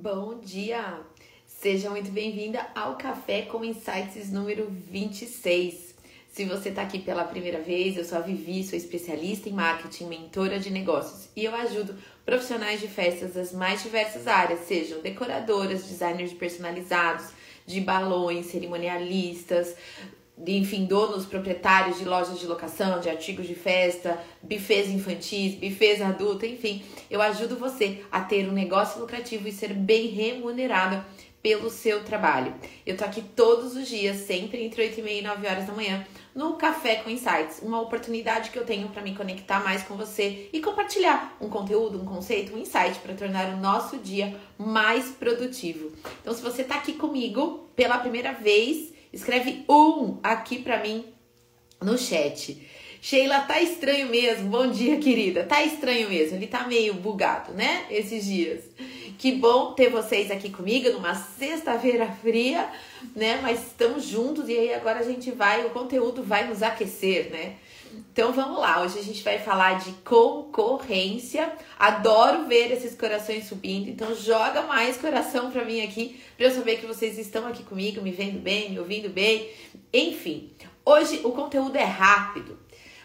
Bom dia! Seja muito bem-vinda ao Café com Insights número 26. Se você está aqui pela primeira vez, eu sou a Vivi, sou especialista em marketing, mentora de negócios e eu ajudo profissionais de festas das mais diversas áreas, sejam decoradoras, designers personalizados, de balões, cerimonialistas, enfim, donos, proprietários de lojas de locação, de artigos de festa, bufês infantis, bufês adultos, enfim, eu ajudo você a ter um negócio lucrativo e ser bem remunerada pelo seu trabalho. Eu tô aqui todos os dias, sempre entre 8 e meia e 9 horas da manhã, no Café com Insights, uma oportunidade que eu tenho para me conectar mais com você e compartilhar um conteúdo, um conceito, um insight para tornar o nosso dia mais produtivo. Então, se você tá aqui comigo pela primeira vez, Escreve um aqui para mim no chat. Sheila, tá estranho mesmo. Bom dia, querida. Tá estranho mesmo. Ele tá meio bugado, né? Esses dias. Que bom ter vocês aqui comigo numa sexta-feira fria, né? Mas estamos juntos e aí agora a gente vai, o conteúdo vai nos aquecer, né? Então vamos lá, hoje a gente vai falar de concorrência. Adoro ver esses corações subindo, então joga mais coração para mim aqui, para eu saber que vocês estão aqui comigo, me vendo bem, me ouvindo bem. Enfim, hoje o conteúdo é rápido,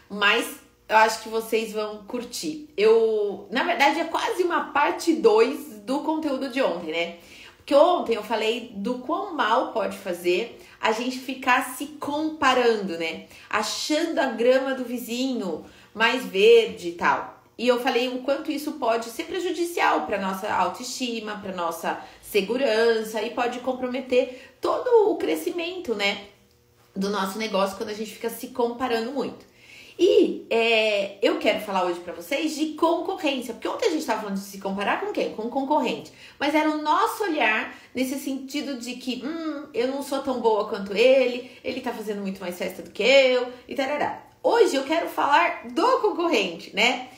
mas eu acho que vocês vão curtir. Eu, na verdade, é quase uma parte 2 do conteúdo de ontem, né? Porque ontem eu falei do quão mal pode fazer a gente ficar se comparando, né? Achando a grama do vizinho mais verde e tal. E eu falei o quanto isso pode ser prejudicial para nossa autoestima, para nossa segurança e pode comprometer todo o crescimento, né, do nosso negócio quando a gente fica se comparando muito. E é, eu quero falar hoje para vocês de concorrência, porque ontem a gente estava falando de se comparar com quem? Com concorrente. Mas era o nosso olhar nesse sentido de que, hum, eu não sou tão boa quanto ele, ele tá fazendo muito mais festa do que eu, e tarará. Hoje eu quero falar do concorrente, né?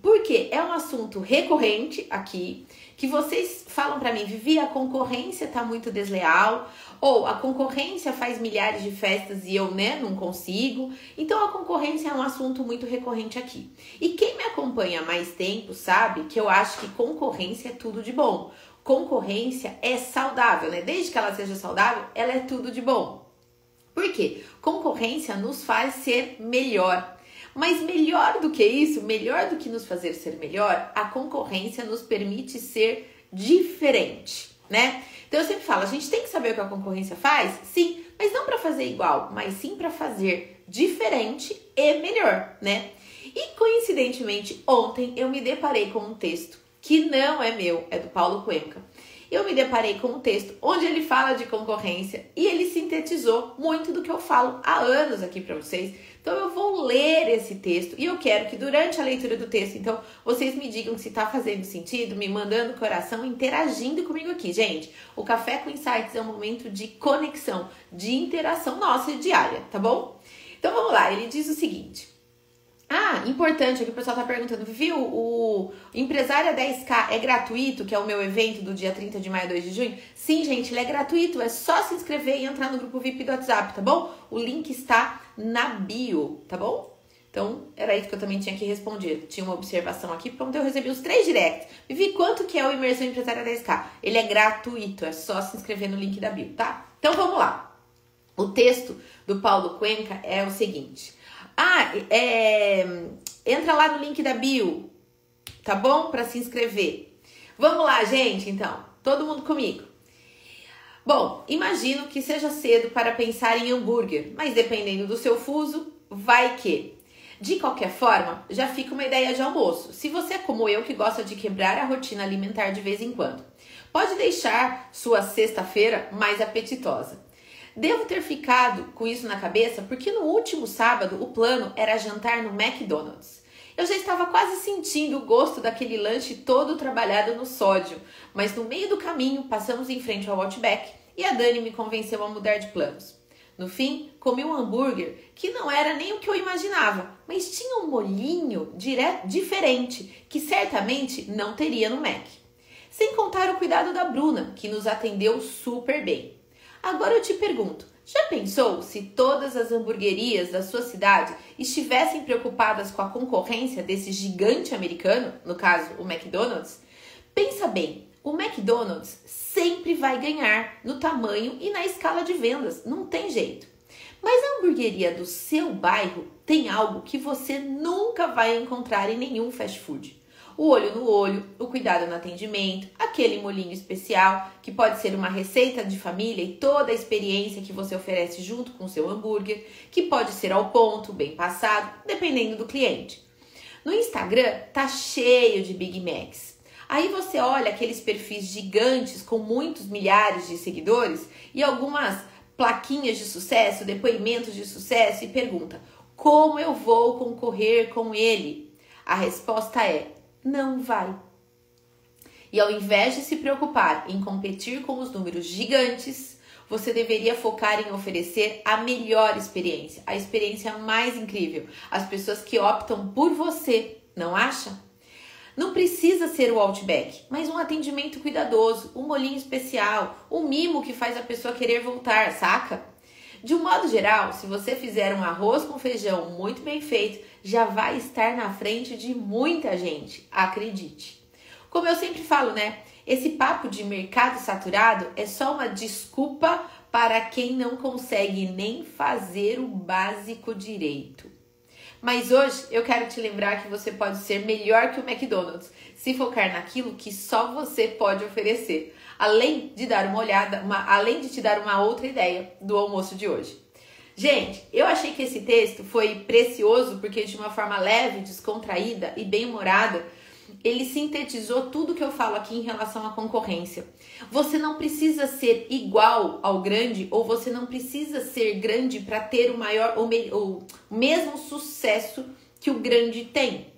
Porque é um assunto recorrente aqui, que vocês falam para mim, Vivi, a concorrência tá muito desleal, ou a concorrência faz milhares de festas e eu, né, não consigo. Então a concorrência é um assunto muito recorrente aqui. E quem me acompanha há mais tempo sabe que eu acho que concorrência é tudo de bom. Concorrência é saudável, né? Desde que ela seja saudável, ela é tudo de bom. Por quê? Concorrência nos faz ser melhor. Mas melhor do que isso, melhor do que nos fazer ser melhor, a concorrência nos permite ser diferente, né? Então eu sempre falo, a gente tem que saber o que a concorrência faz, sim, mas não para fazer igual, mas sim para fazer diferente e melhor, né? E coincidentemente, ontem eu me deparei com um texto que não é meu, é do Paulo Cuenca eu me deparei com um texto onde ele fala de concorrência e ele sintetizou muito do que eu falo há anos aqui para vocês. Então eu vou ler esse texto e eu quero que durante a leitura do texto, então, vocês me digam se está fazendo sentido, me mandando coração, interagindo comigo aqui, gente. O Café com Insights é um momento de conexão, de interação nossa diária, tá bom? Então vamos lá, ele diz o seguinte: ah, importante, aqui o pessoal tá perguntando, viu? O Empresária 10K é gratuito, que é o meu evento do dia 30 de maio e 2 de junho? Sim, gente, ele é gratuito, é só se inscrever e entrar no grupo VIP do WhatsApp, tá bom? O link está na bio, tá bom? Então, era isso que eu também tinha que responder. Tinha uma observação aqui, pronto, eu recebi os três directs. vi quanto que é o Imersão Empresária 10K? Ele é gratuito, é só se inscrever no link da bio, tá? Então, vamos lá. O texto do Paulo Cuenca é o seguinte... Ah, é, entra lá no link da bio, tá bom? Para se inscrever. Vamos lá, gente, então. Todo mundo comigo. Bom, imagino que seja cedo para pensar em hambúrguer, mas dependendo do seu fuso, vai que. De qualquer forma, já fica uma ideia de almoço. Se você é como eu que gosta de quebrar a rotina alimentar de vez em quando, pode deixar sua sexta-feira mais apetitosa. Devo ter ficado com isso na cabeça porque no último sábado o plano era jantar no McDonald's. Eu já estava quase sentindo o gosto daquele lanche todo trabalhado no sódio, mas no meio do caminho passamos em frente ao Outback e a Dani me convenceu a mudar de planos. No fim, comi um hambúrguer que não era nem o que eu imaginava, mas tinha um molhinho direto, diferente que certamente não teria no Mac. Sem contar o cuidado da Bruna, que nos atendeu super bem. Agora eu te pergunto: já pensou se todas as hamburguerias da sua cidade estivessem preocupadas com a concorrência desse gigante americano, no caso o McDonald's? Pensa bem, o McDonald's sempre vai ganhar no tamanho e na escala de vendas, não tem jeito. Mas a hamburgueria do seu bairro tem algo que você nunca vai encontrar em nenhum fast food. O olho no olho, o cuidado no atendimento, aquele molinho especial que pode ser uma receita de família e toda a experiência que você oferece junto com o seu hambúrguer, que pode ser ao ponto, bem passado, dependendo do cliente. No Instagram tá cheio de Big Macs. Aí você olha aqueles perfis gigantes com muitos milhares de seguidores e algumas plaquinhas de sucesso, depoimentos de sucesso e pergunta: como eu vou concorrer com ele? A resposta é: não vai. E ao invés de se preocupar em competir com os números gigantes, você deveria focar em oferecer a melhor experiência, a experiência mais incrível, as pessoas que optam por você, não acha? Não precisa ser o Outback, mas um atendimento cuidadoso, um molinho especial, um mimo que faz a pessoa querer voltar, saca? De um modo geral, se você fizer um arroz com feijão muito bem feito, já vai estar na frente de muita gente, acredite. Como eu sempre falo, né? Esse papo de mercado saturado é só uma desculpa para quem não consegue nem fazer o básico direito. Mas hoje eu quero te lembrar que você pode ser melhor que o McDonald's se focar naquilo que só você pode oferecer, além de dar uma olhada, uma, além de te dar uma outra ideia do almoço de hoje. Gente, eu achei que esse texto foi precioso porque de uma forma leve, descontraída e bem-humorada, ele sintetizou tudo que eu falo aqui em relação à concorrência. Você não precisa ser igual ao grande ou você não precisa ser grande para ter o maior ou, me, o mesmo sucesso que o grande tem.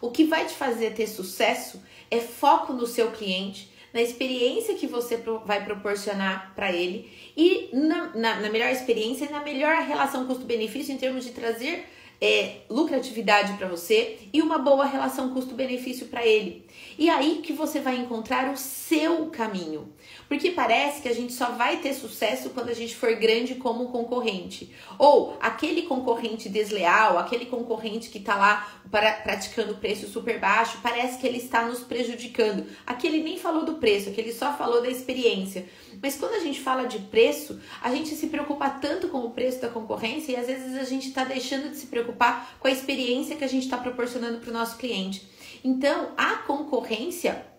O que vai te fazer ter sucesso é foco no seu cliente, na experiência que você vai proporcionar para ele e na, na, na, melhor experiência e na melhor relação custo-benefício em termos de trazer é, lucratividade para você e uma boa relação custo-benefício para ele. E aí que você vai encontrar o seu caminho. Porque parece que a gente só vai ter sucesso quando a gente for grande como concorrente. Ou aquele concorrente desleal, aquele concorrente que está lá praticando preço super baixo, parece que ele está nos prejudicando. Aquele nem falou do preço, aquele só falou da experiência. Mas quando a gente fala de preço, a gente se preocupa tanto com o preço da concorrência e às vezes a gente está deixando de se preocupar com a experiência que a gente está proporcionando para o nosso cliente. Então, a concorrência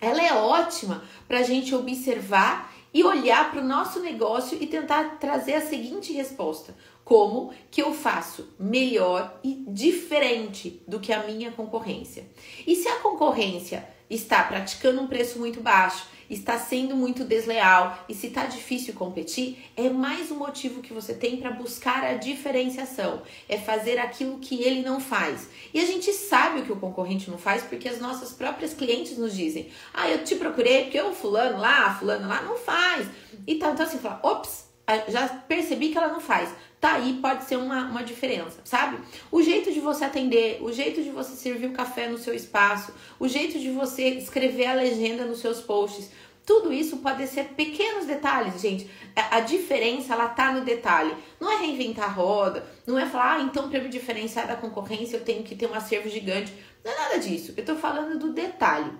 ela é ótima para a gente observar e olhar para o nosso negócio e tentar trazer a seguinte resposta: como que eu faço melhor e diferente do que a minha concorrência? E se a concorrência está praticando um preço muito baixo está sendo muito desleal e se está difícil competir, é mais um motivo que você tem para buscar a diferenciação, é fazer aquilo que ele não faz. E a gente sabe o que o concorrente não faz porque as nossas próprias clientes nos dizem: "Ah, eu te procurei porque o fulano lá, fulano lá não faz". E tal, então assim, fala: "Ops, já percebi que ela não faz tá aí pode ser uma, uma diferença, sabe? O jeito de você atender, o jeito de você servir o café no seu espaço, o jeito de você escrever a legenda nos seus posts, tudo isso pode ser pequenos detalhes, gente. A diferença, ela tá no detalhe. Não é reinventar a roda, não é falar, ah, então para me diferenciar da concorrência eu tenho que ter um acervo gigante. Não é nada disso. Eu tô falando do detalhe.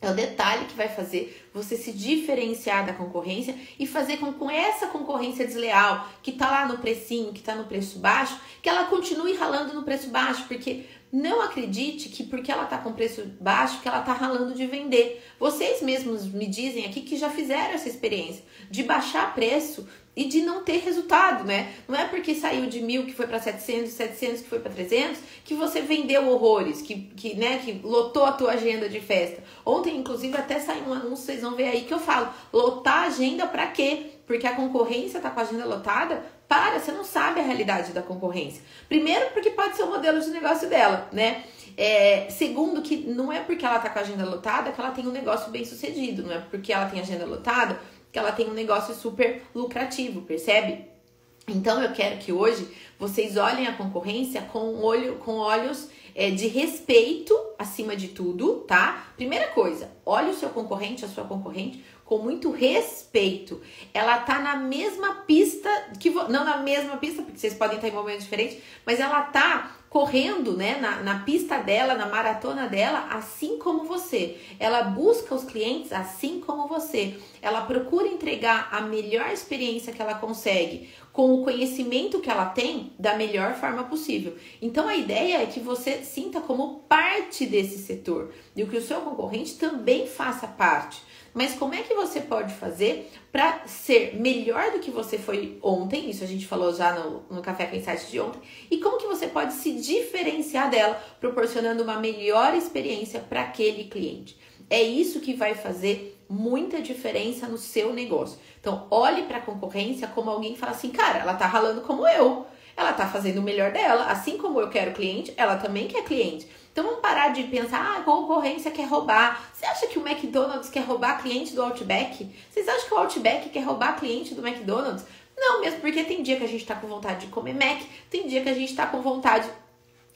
É o detalhe que vai fazer você se diferenciar da concorrência e fazer com que essa concorrência desleal, que tá lá no precinho, que tá no preço baixo, que ela continue ralando no preço baixo, porque não acredite que porque ela tá com preço baixo, que ela tá ralando de vender. Vocês mesmos me dizem aqui que já fizeram essa experiência de baixar preço e de não ter resultado, né? Não é porque saiu de mil que foi para 700, 700 que foi para 300, que você vendeu horrores, que, que, né, que lotou a tua agenda de festa. Ontem, inclusive, até saiu um anúncio, vocês vão ver aí que eu falo, lotar a agenda para quê? Porque a concorrência tá com a agenda lotada? Para, você não sabe a realidade da concorrência. Primeiro, porque pode ser o modelo de negócio dela, né? É, segundo, que não é porque ela tá com a agenda lotada que ela tem um negócio bem sucedido, não é porque ela tem agenda lotada que ela tem um negócio super lucrativo, percebe? Então eu quero que hoje vocês olhem a concorrência com olho, com olhos é, de respeito acima de tudo, tá? Primeira coisa, olhe o seu concorrente, a sua concorrente com muito respeito. Ela tá na mesma pista que não na mesma pista, porque vocês podem estar em momentos diferentes, mas ela tá correndo né, na, na pista dela, na maratona dela, assim como você. Ela busca os clientes assim como você. Ela procura entregar a melhor experiência que ela consegue, com o conhecimento que ela tem, da melhor forma possível. Então a ideia é que você sinta como parte desse setor e que o seu concorrente também faça parte. Mas como é que você pode fazer para ser melhor do que você foi ontem? Isso a gente falou já no, no Café com Insights de ontem. E como que você pode se diferenciar dela, proporcionando uma melhor experiência para aquele cliente? É isso que vai fazer muita diferença no seu negócio. Então, olhe para a concorrência como alguém que fala assim, cara, ela tá ralando como eu. Ela tá fazendo o melhor dela, assim como eu quero cliente, ela também quer cliente. Então vamos parar de pensar, ah, a concorrência quer roubar. Você acha que o McDonald's quer roubar cliente do Outback? Vocês acham que o Outback quer roubar cliente do McDonald's? Não, mesmo porque tem dia que a gente tá com vontade de comer Mac, tem dia que a gente tá com vontade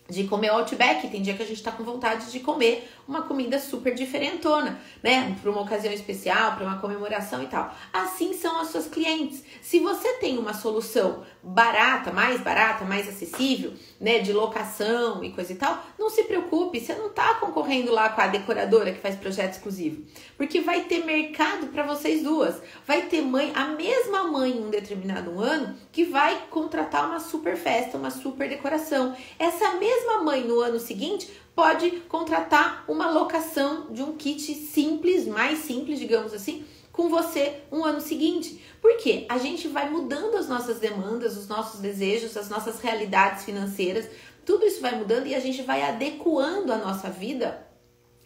de comer Outback, tem dia que a gente tá com vontade de comer uma comida super diferentona, né? Para uma ocasião especial, para uma comemoração e tal. Assim são as suas clientes. Se você tem uma solução barata, mais barata, mais acessível, né, de locação e coisa e tal, não se preocupe, você não tá concorrendo lá com a decoradora que faz projeto exclusivo, porque vai ter mercado para vocês duas. Vai ter mãe, a mesma mãe em um determinado ano que vai contratar uma super festa, uma super decoração. Essa mesma mãe no ano seguinte pode contratar uma locação de um kit simples, mais simples, digamos assim, com você um ano seguinte. Porque a gente vai mudando as nossas demandas, os nossos desejos, as nossas realidades financeiras, tudo isso vai mudando e a gente vai adequando a nossa vida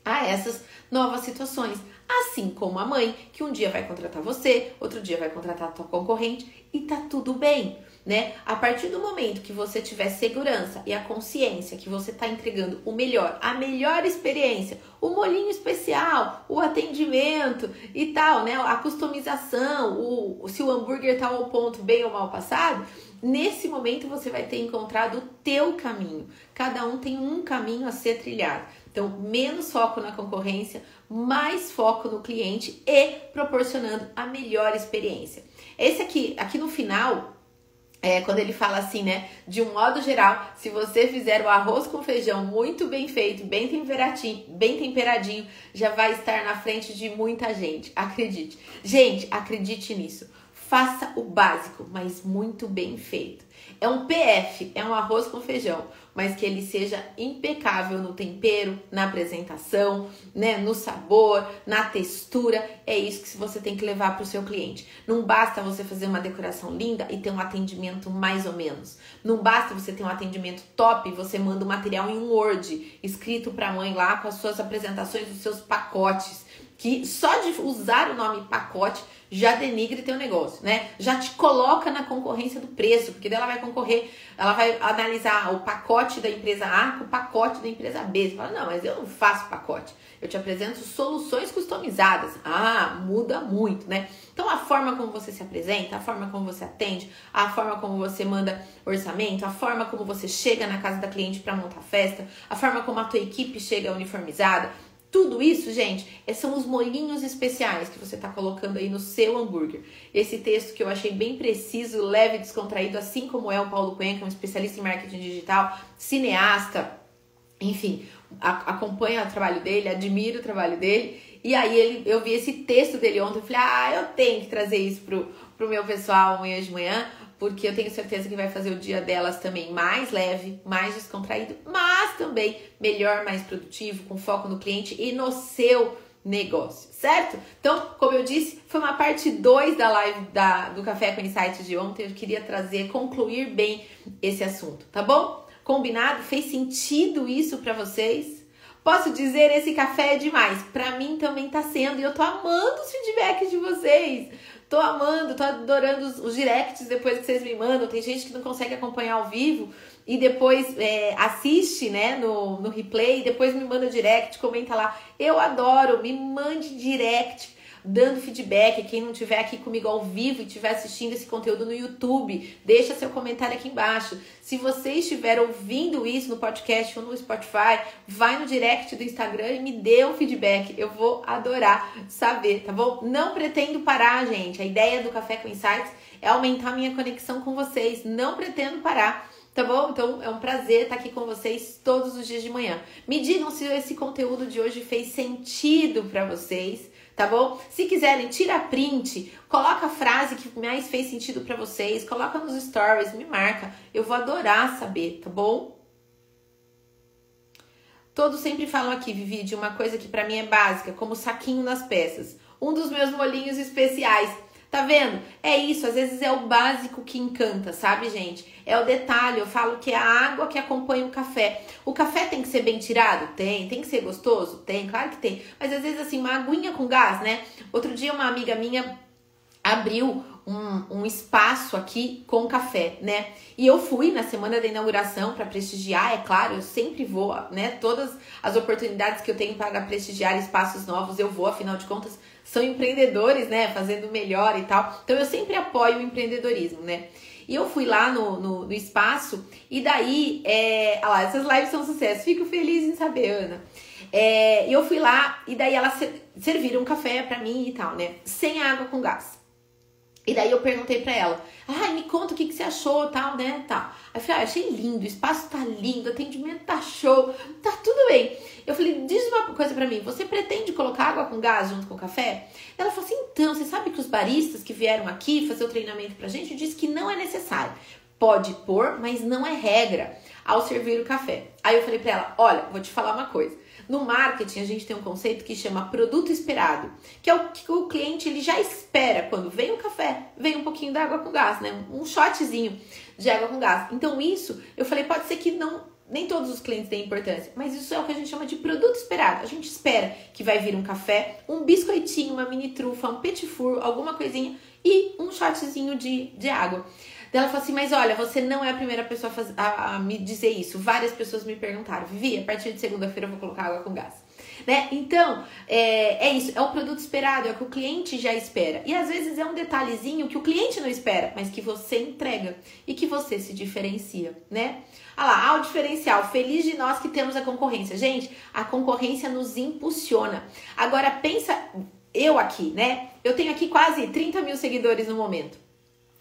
a essas novas situações. Assim como a mãe, que um dia vai contratar você, outro dia vai contratar a tua concorrente e tá tudo bem né? A partir do momento que você tiver segurança e a consciência que você está entregando o melhor, a melhor experiência, o molinho especial, o atendimento e tal, né? A customização, o, se o hambúrguer tá ao ponto bem ou mal passado, nesse momento você vai ter encontrado o teu caminho. Cada um tem um caminho a ser trilhado. Então, menos foco na concorrência, mais foco no cliente e proporcionando a melhor experiência. Esse aqui, aqui no final, é, quando ele fala assim, né? De um modo geral, se você fizer o arroz com feijão muito bem feito, bem temperadinho, bem temperadinho, já vai estar na frente de muita gente. Acredite. Gente, acredite nisso. Faça o básico, mas muito bem feito. É um PF, é um arroz com feijão, mas que ele seja impecável no tempero, na apresentação, né, no sabor, na textura. É isso que você tem que levar para o seu cliente. Não basta você fazer uma decoração linda e ter um atendimento mais ou menos. Não basta você ter um atendimento top e você manda o material em um Word escrito para a mãe lá com as suas apresentações dos seus pacotes que só de usar o nome pacote já denigre teu negócio, né? Já te coloca na concorrência do preço, porque dela vai concorrer, ela vai analisar o pacote da empresa A com o pacote da empresa B. Você fala, não, mas eu não faço pacote. Eu te apresento soluções customizadas. Ah, muda muito, né? Então a forma como você se apresenta, a forma como você atende, a forma como você manda orçamento, a forma como você chega na casa da cliente para montar festa, a forma como a tua equipe chega uniformizada, tudo isso, gente, é, são os molhinhos especiais que você está colocando aí no seu hambúrguer. Esse texto que eu achei bem preciso, leve e descontraído, assim como é o Paulo Cuenca, um especialista em marketing digital, cineasta, enfim, a, acompanha o trabalho dele, admiro o trabalho dele. E aí ele, eu vi esse texto dele ontem, eu falei, ah, eu tenho que trazer isso pro, pro meu pessoal amanhã de manhã, porque eu tenho certeza que vai fazer o dia delas também mais leve, mais descontraído, mas também melhor, mais produtivo, com foco no cliente e no seu negócio, certo? Então, como eu disse, foi uma parte 2 da live da, do Café com Insights de ontem. Eu queria trazer, concluir bem esse assunto, tá bom? Combinado? Fez sentido isso para vocês? Posso dizer, esse café é demais. Para mim também tá sendo e eu tô amando os feedbacks de vocês. Tô amando, tô adorando os, os, directs depois que vocês me mandam. Tem gente que não consegue acompanhar ao vivo e depois é, assiste, né, no, no replay, depois me manda direct, comenta lá. Eu adoro, me mande direct dando feedback. Quem não estiver aqui comigo ao vivo e estiver assistindo esse conteúdo no YouTube, deixa seu comentário aqui embaixo. Se você estiver ouvindo isso no podcast ou no Spotify, vai no direct do Instagram e me dê um feedback. Eu vou adorar saber, tá bom? Não pretendo parar, gente. A ideia do Café com Insights é aumentar minha conexão com vocês. Não pretendo parar. tá bom? Então é um prazer estar aqui com vocês todos os dias de manhã. Me digam se esse conteúdo de hoje fez sentido para vocês, tá bom? Se quiserem, tira print, coloca a frase que mais fez sentido para vocês, coloca nos stories, me marca. Eu vou adorar saber, tá bom? Todos sempre falam aqui, Vivi, de uma coisa que para mim é básica, como saquinho nas peças. Um dos meus molinhos especiais. Tá vendo? É isso, às vezes é o básico que encanta, sabe, gente? É o detalhe, eu falo que é a água que acompanha o café. O café tem que ser bem tirado? Tem. Tem que ser gostoso? Tem, claro que tem. Mas às vezes, assim, uma aguinha com gás, né? Outro dia, uma amiga minha abriu um, um, espaço aqui com café, né? E eu fui na semana da inauguração para prestigiar, é claro, eu sempre vou, né? Todas as oportunidades que eu tenho para prestigiar espaços novos, eu vou, afinal de contas, são empreendedores, né? Fazendo melhor e tal. Então eu sempre apoio o empreendedorismo, né? E eu fui lá no, no, no espaço e daí, é, olha lá, essas lives são sucesso. Fico feliz em saber, Ana. É, eu fui lá e daí elas serviram um café para mim e tal, né? Sem água com gás. E daí eu perguntei pra ela, ai, me conta o que, que você achou, tal, né, tal. Aí eu falei, ah, achei lindo, o espaço tá lindo, o atendimento tá show, tá tudo bem. Eu falei, diz uma coisa pra mim, você pretende colocar água com gás junto com o café? Ela falou assim, então, você sabe que os baristas que vieram aqui fazer o treinamento pra gente disse que não é necessário. Pode pôr, mas não é regra ao servir o café. Aí eu falei pra ela, olha, vou te falar uma coisa. No marketing, a gente tem um conceito que chama produto esperado, que é o que o cliente ele já espera quando vem o café, pouquinho da água com gás, né? Um shotzinho de água com gás. Então, isso, eu falei, pode ser que não nem todos os clientes têm importância, mas isso é o que a gente chama de produto esperado. A gente espera que vai vir um café, um biscoitinho, uma mini trufa, um petit four, alguma coisinha e um shotzinho de, de água. Ela falou assim: Mas olha, você não é a primeira pessoa a, a, a me dizer isso. Várias pessoas me perguntaram, Vivi, a partir de segunda-feira eu vou colocar água com gás. Né? Então, é, é isso, é o produto esperado, é o que o cliente já espera. E às vezes é um detalhezinho que o cliente não espera, mas que você entrega e que você se diferencia, né? Olha lá, ah, o diferencial. Feliz de nós que temos a concorrência. Gente, a concorrência nos impulsiona. Agora, pensa, eu aqui, né? Eu tenho aqui quase 30 mil seguidores no momento.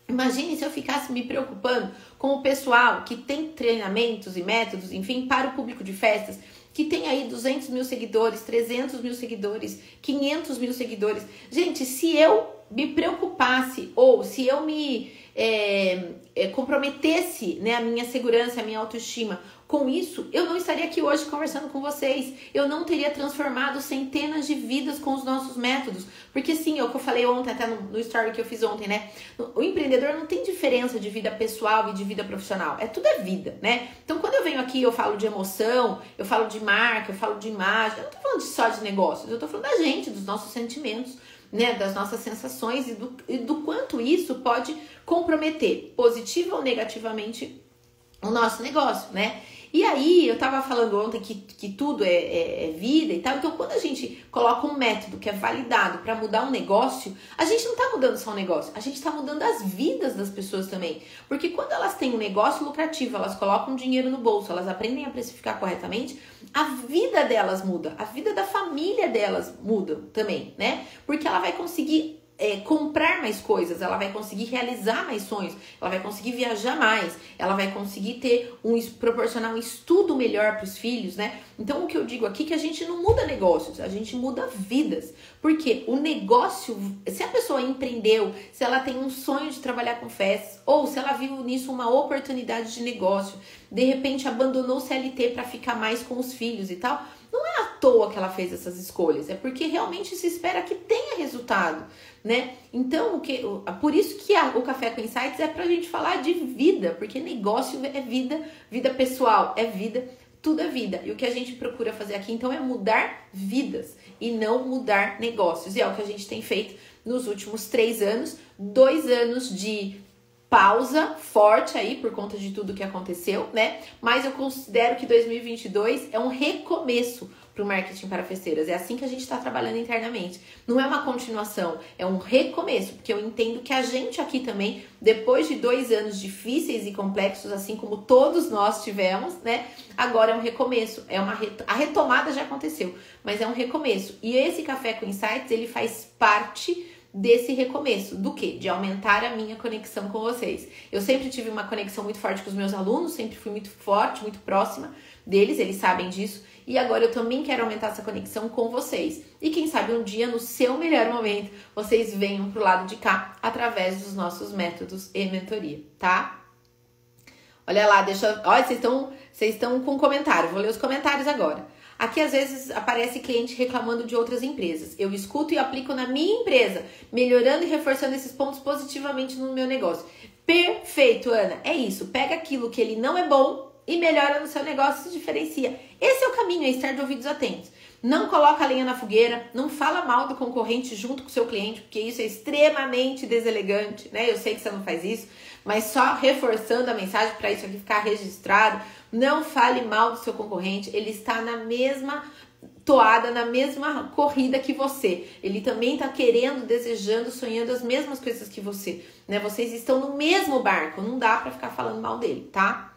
Imagine se eu ficasse me preocupando com o pessoal que tem treinamentos e métodos, enfim, para o público de festas, que tem aí 200 mil seguidores, 300 mil seguidores, 500 mil seguidores. Gente, se eu me preocupasse ou se eu me é, é, comprometesse né, a minha segurança, a minha autoestima com isso, eu não estaria aqui hoje conversando com vocês. Eu não teria transformado centenas de vidas com os nossos métodos. Porque sim, é o que eu falei ontem, até no, no story que eu fiz ontem, né? O empreendedor não tem diferença de vida pessoal e de vida profissional. É tudo é vida, né? Então, quando eu venho aqui, eu falo de emoção, eu falo de marca, eu falo de imagem. Eu não tô falando só de negócios, eu tô falando da gente, dos nossos sentimentos. Né, das nossas sensações e do, e do quanto isso pode comprometer positiva ou negativamente o nosso negócio, né? E aí, eu tava falando ontem que, que tudo é, é, é, vida e tal. Então, quando a gente coloca um método que é validado para mudar um negócio, a gente não tá mudando só um negócio, a gente tá mudando as vidas das pessoas também. Porque quando elas têm um negócio lucrativo, elas colocam dinheiro no bolso, elas aprendem a precificar corretamente, a vida delas muda, a vida da família delas muda também, né? Porque ela vai conseguir é, comprar mais coisas, ela vai conseguir realizar mais sonhos, ela vai conseguir viajar mais, ela vai conseguir ter um proporcionar um estudo melhor para os filhos, né? Então o que eu digo aqui é que a gente não muda negócios, a gente muda vidas. Porque o negócio, se a pessoa empreendeu, se ela tem um sonho de trabalhar com festas, ou se ela viu nisso uma oportunidade de negócio, de repente abandonou o CLT para ficar mais com os filhos e tal, à toa que ela fez essas escolhas, é porque realmente se espera que tenha resultado né? Então, o que, por isso que a, o Café com Insights é pra gente falar de vida, porque negócio é vida, vida pessoal é vida, tudo é vida. E o que a gente procura fazer aqui, então, é mudar vidas e não mudar negócios. E é o que a gente tem feito nos últimos três anos, dois anos de pausa forte aí por conta de tudo que aconteceu, né? Mas eu considero que 2022 é um recomeço para o marketing para festeiras. É assim que a gente está trabalhando internamente. Não é uma continuação, é um recomeço, porque eu entendo que a gente aqui também, depois de dois anos difíceis e complexos, assim como todos nós tivemos, né? Agora é um recomeço, é uma a retomada já aconteceu, mas é um recomeço. E esse café com insights ele faz parte desse recomeço. Do que? De aumentar a minha conexão com vocês. Eu sempre tive uma conexão muito forte com os meus alunos, sempre fui muito forte, muito próxima deles, eles sabem disso. E agora eu também quero aumentar essa conexão com vocês. E quem sabe um dia, no seu melhor momento, vocês venham pro lado de cá através dos nossos métodos e mentoria, tá? Olha lá, deixa. Olha, vocês estão, vocês estão com comentário. Vou ler os comentários agora. Aqui às vezes aparece cliente reclamando de outras empresas. Eu escuto e aplico na minha empresa, melhorando e reforçando esses pontos positivamente no meu negócio. Perfeito, Ana. É isso. Pega aquilo que ele não é bom e melhora no seu negócio, se diferencia. Esse é o caminho, é estar de ouvidos atentos. Não coloca a lenha na fogueira, não fala mal do concorrente junto com o seu cliente, porque isso é extremamente deselegante, né? Eu sei que você não faz isso, mas só reforçando a mensagem para isso aqui ficar registrado. Não fale mal do seu concorrente, ele está na mesma toada, na mesma corrida que você. Ele também está querendo, desejando, sonhando as mesmas coisas que você, né? Vocês estão no mesmo barco, não dá para ficar falando mal dele, tá?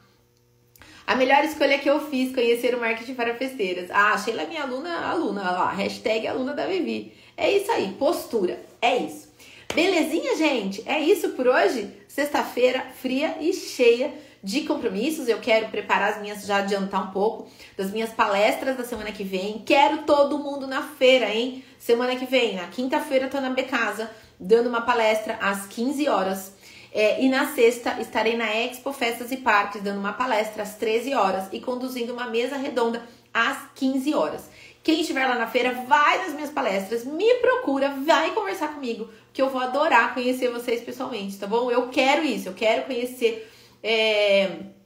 A melhor escolha que eu fiz, conhecer o marketing para festeiras. Ah, Sheila é minha aluna, aluna, lá, hashtag aluna da Vivi. É isso aí, postura, é isso. Belezinha, gente? É isso por hoje? Sexta-feira fria e cheia de compromissos. Eu quero preparar as minhas, já adiantar um pouco das minhas palestras da semana que vem. Quero todo mundo na feira, hein? Semana que vem, na quinta-feira, tô na Becasa, dando uma palestra às 15 horas é, e na sexta estarei na Expo Festas e Parques dando uma palestra às 13 horas e conduzindo uma mesa redonda às 15 horas. Quem estiver lá na feira, vai nas minhas palestras, me procura, vai conversar comigo, que eu vou adorar conhecer vocês pessoalmente, tá bom? Eu quero isso, eu quero conhecer. É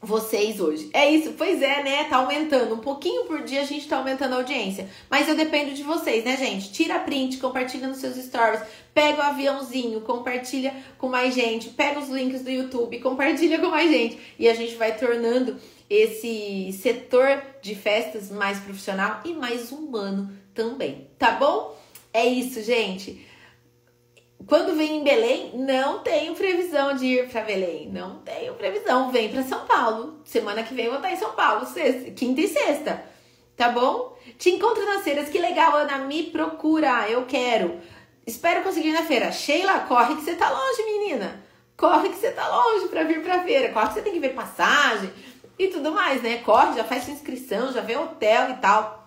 vocês hoje. É isso, pois é, né? Tá aumentando. Um pouquinho por dia a gente tá aumentando a audiência. Mas eu dependo de vocês, né, gente? Tira print, compartilha nos seus stories, pega o aviãozinho, compartilha com mais gente, pega os links do YouTube, compartilha com mais gente. E a gente vai tornando esse setor de festas mais profissional e mais humano também, tá bom? É isso, gente. Quando vem em Belém, não tenho previsão de ir para Belém. Não tenho previsão. Vem para São Paulo. Semana que vem eu vou estar em São Paulo, sexta, quinta e sexta. Tá bom? Te encontro nas feiras. Que legal, Ana. Me procura. Eu quero. Espero conseguir na feira. Sheila, corre que você tá longe, menina. Corre que você tá longe para vir pra feira. Corre que você tem que ver passagem e tudo mais, né? Corre, já faz sua inscrição, já vê hotel e tal.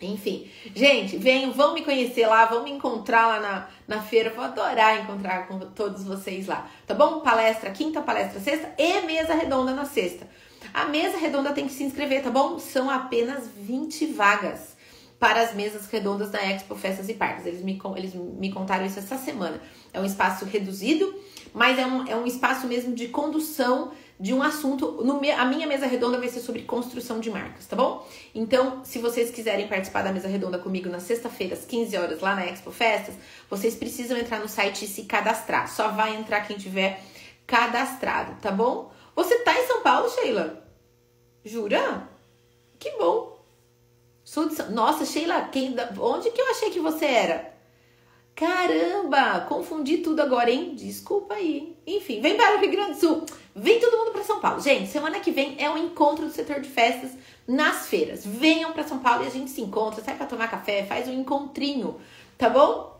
Enfim, gente, venham, vão me conhecer lá, vão me encontrar lá na, na feira. Vou adorar encontrar com todos vocês lá, tá bom? Palestra quinta, palestra sexta e mesa redonda na sexta. A mesa redonda tem que se inscrever, tá bom? São apenas 20 vagas para as mesas redondas da Expo Festas e Parques. Eles me, eles me contaram isso essa semana. É um espaço reduzido, mas é um, é um espaço mesmo de condução de um assunto. No, a minha mesa redonda vai ser sobre construção de marcas, tá bom? Então, se vocês quiserem participar da mesa redonda comigo na sexta-feira, às 15 horas, lá na Expo Festas, vocês precisam entrar no site e se cadastrar. Só vai entrar quem tiver cadastrado, tá bom? Você tá em São Paulo, Sheila? Jura? Que bom. Sou de São... Nossa, Sheila, quem... onde que eu achei que você era? Caramba, confundi tudo agora, hein? Desculpa aí. Enfim, vem para o Rio Grande do Sul. Vem todo mundo para São Paulo. Gente, semana que vem é o encontro do setor de festas nas feiras. Venham para São Paulo e a gente se encontra, sai para tomar café, faz um encontrinho, tá bom?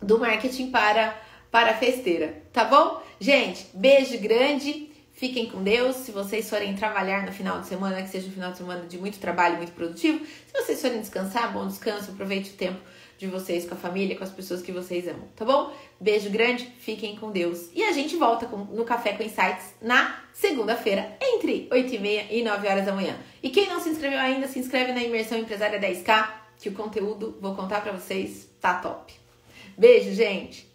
Do marketing para para a festeira, tá bom? Gente, beijo grande. Fiquem com Deus. Se vocês forem trabalhar no final de semana, que seja um final de semana de muito trabalho, muito produtivo. Se vocês forem descansar, bom descanso, aproveite o tempo de vocês com a família, com as pessoas que vocês amam, tá bom? Beijo grande, fiquem com Deus. E a gente volta com, no Café com Insights na segunda-feira, entre 8 e meia e 9 horas da manhã. E quem não se inscreveu ainda, se inscreve na Imersão Empresária 10K, que o conteúdo, vou contar para vocês, tá top. Beijo, gente!